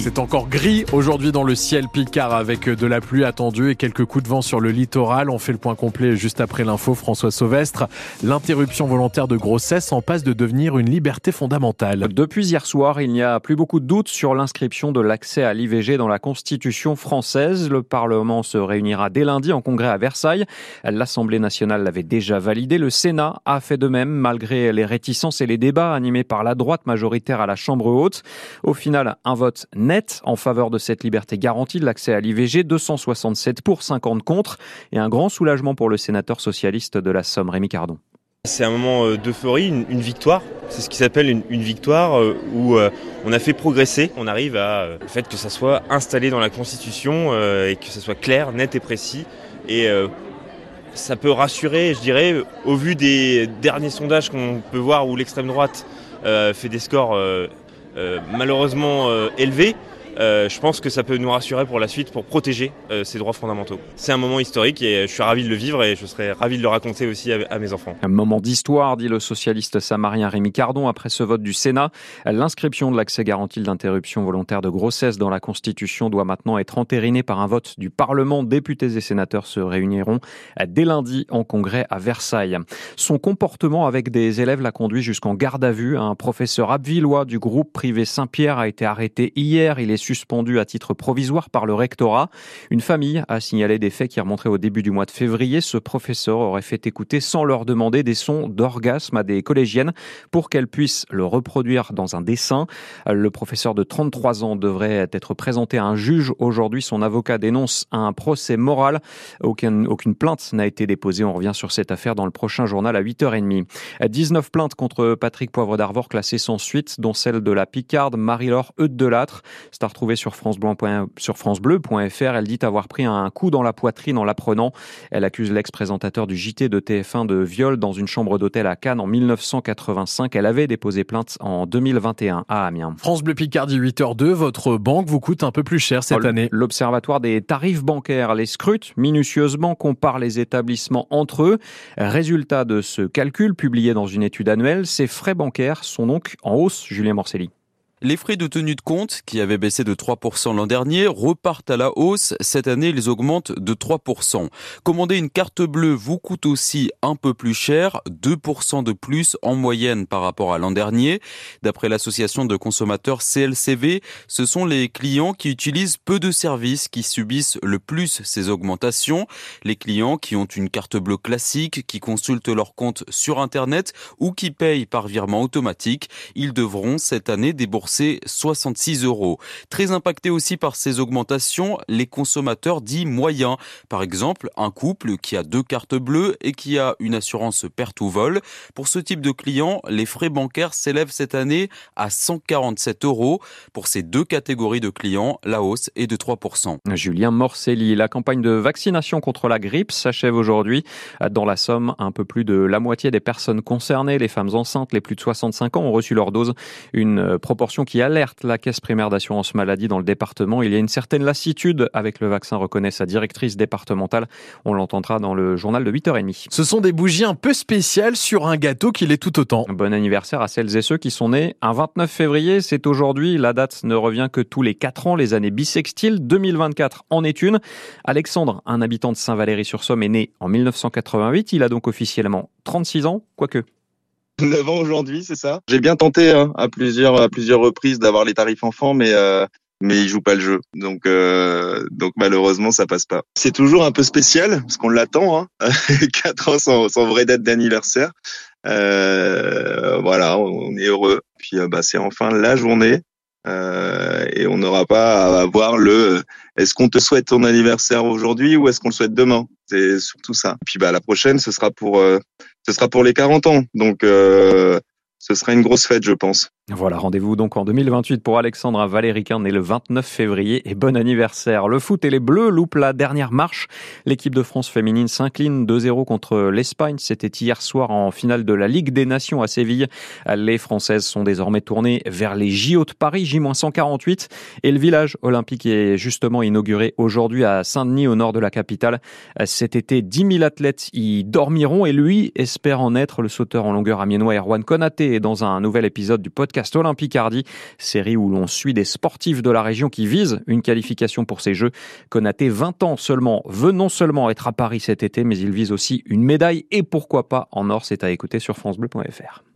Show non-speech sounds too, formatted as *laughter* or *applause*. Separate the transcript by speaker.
Speaker 1: C'est encore gris aujourd'hui dans le ciel picard avec de la pluie attendue et quelques coups de vent sur le littoral. On fait le point complet juste après l'info. François Sauvestre, l'interruption volontaire de grossesse en passe de devenir une liberté fondamentale.
Speaker 2: Depuis hier soir, il n'y a plus beaucoup de doutes sur l'inscription de l'accès à l'IVG dans la Constitution française. Le Parlement se réunira dès lundi en congrès à Versailles. L'Assemblée nationale l'avait déjà validé. Le Sénat a fait de même malgré les réticences et les débats animés par la droite majoritaire à la Chambre haute. Au final, un vote net en faveur de cette liberté garantie de l'accès à l'IVG, 267 pour, 50 contre, et un grand soulagement pour le sénateur socialiste de la Somme, Rémi Cardon.
Speaker 3: C'est un moment euh, d'euphorie, une, victoire. C'est ce qui s'appelle une, victoire euh, où euh, on a fait progresser. On arrive à le fait que ça soit installé dans la Constitution et que ça soit clair, net et précis. Et ça peut rassurer, je dirais, au vu des derniers sondages qu'on peut voir où l'extrême droite fait des scores malheureusement élevés. Euh, je pense que ça peut nous rassurer pour la suite, pour protéger euh, ces droits fondamentaux. C'est un moment historique et je suis ravi de le vivre et je serais ravi de le raconter aussi à, mes enfants.
Speaker 2: Un moment d'histoire, dit le socialiste samarien Rémi Cardon après ce vote du Sénat. L'inscription de l'accès garanti d'interruption volontaire de grossesse dans la Constitution doit maintenant être entérinée par un vote du Parlement. Députés et sénateurs se réuniront dès lundi en congrès à Versailles. Son comportement avec des élèves l'a conduit jusqu'en garde à vue. Un professeur abvillois du groupe privé Saint-Pierre a été arrêté hier. Il est suspendu à titre provisoire par le rectorat. Une famille a signalé des faits qui remonteraient au début du mois de février. Ce professeur aurait fait écouter sans leur demander des sons d'orgasme à des collégiennes pour qu'elles puissent le reproduire dans un dessin. Le professeur de 33 ans devrait être présenté à un juge aujourd'hui. Son avocat dénonce un procès moral. Aucune, aucune plainte n'a été déposée. On revient sur cette affaire dans le prochain journal à 8h30. 19 plaintes contre Patrick Poivre d'Arvor classées sans suite, dont celle de la Picarde Marie-Laure Eudes-Delattre. Star retrouvée sur, sur francebleu.fr. Elle dit avoir pris un coup dans la poitrine en l'apprenant. Elle accuse l'ex-présentateur du JT de TF1 de viol dans une chambre d'hôtel à Cannes en 1985. Elle avait déposé plainte en 2021 à Amiens.
Speaker 1: France Bleu Picardie 8h2, votre banque vous coûte un peu plus cher cette année.
Speaker 2: L'Observatoire des tarifs bancaires les scrute minutieusement, compare les établissements entre eux. Résultat de ce calcul publié dans une étude annuelle, ces frais bancaires sont donc en hausse, Julien Morcelli.
Speaker 4: Les frais de tenue de compte, qui avaient baissé de 3% l'an dernier, repartent à la hausse. Cette année, ils augmentent de 3%. Commander une carte bleue vous coûte aussi un peu plus cher, 2% de plus en moyenne par rapport à l'an dernier. D'après l'association de consommateurs CLCV, ce sont les clients qui utilisent peu de services qui subissent le plus ces augmentations. Les clients qui ont une carte bleue classique, qui consultent leur compte sur Internet ou qui payent par virement automatique, ils devront cette année débourser 66 euros. Très impacté aussi par ces augmentations, les consommateurs dits moyens. Par exemple, un couple qui a deux cartes bleues et qui a une assurance perte ou vol. Pour ce type de client, les frais bancaires s'élèvent cette année à 147 euros. Pour ces deux catégories de clients, la hausse est de 3%.
Speaker 2: Julien Morcelli, la campagne de vaccination contre la grippe s'achève aujourd'hui. Dans la Somme, un peu plus de la moitié des personnes concernées, les femmes enceintes, les plus de 65 ans, ont reçu leur dose. Une proportion qui alerte la caisse primaire d'assurance maladie dans le département. Il y a une certaine lassitude avec le vaccin, reconnaît sa directrice départementale. On l'entendra dans le journal de 8h30.
Speaker 1: Ce sont des bougies un peu spéciales sur un gâteau qui l'est tout autant.
Speaker 2: Bon anniversaire à celles et ceux qui sont nés un 29 février. C'est aujourd'hui. La date ne revient que tous les 4 ans, les années bissextiles. 2024 en est une. Alexandre, un habitant de Saint-Valery-sur-Somme, est né en 1988. Il a donc officiellement 36 ans, quoique.
Speaker 5: 9 ans aujourd'hui, c'est ça? J'ai bien tenté hein, à plusieurs à plusieurs reprises d'avoir les tarifs enfants, mais euh, mais ils jouent pas le jeu. Donc euh, donc malheureusement ça passe pas. C'est toujours un peu spécial parce qu'on l'attend. Hein. *laughs* 4 ans sans, sans vraie date d'anniversaire. Euh, voilà, on est heureux. Puis euh, bah c'est enfin la journée. Euh, et on n'aura pas à avoir le est-ce qu'on te souhaite ton anniversaire aujourd'hui ou est-ce qu'on le souhaite demain? C'est surtout ça puis bah la prochaine ce sera pour euh, ce sera pour les 40 ans. Donc, euh, ce sera une grosse fête, je pense.
Speaker 2: Voilà, rendez-vous donc en 2028 pour Alexandra Valéricain, né le 29 février, et bon anniversaire. Le foot et les Bleus loupent la dernière marche. L'équipe de France féminine s'incline 2-0 contre l'Espagne. C'était hier soir en finale de la Ligue des Nations à Séville. Les Françaises sont désormais tournées vers les JO de Paris, J-148, et le village olympique est justement inauguré aujourd'hui à Saint-Denis, au nord de la capitale. Cet été, 10 000 athlètes y dormiront, et lui espère en être le sauteur en longueur amiénois Erwan Konaté dans un nouvel épisode du podcast podcast Olympique Hardy, série où l'on suit des sportifs de la région qui visent une qualification pour ces Jeux. Konaté, 20 ans seulement, veut non seulement être à Paris cet été, mais il vise aussi une médaille et pourquoi pas en or. C'est à écouter sur FranceBleu.fr.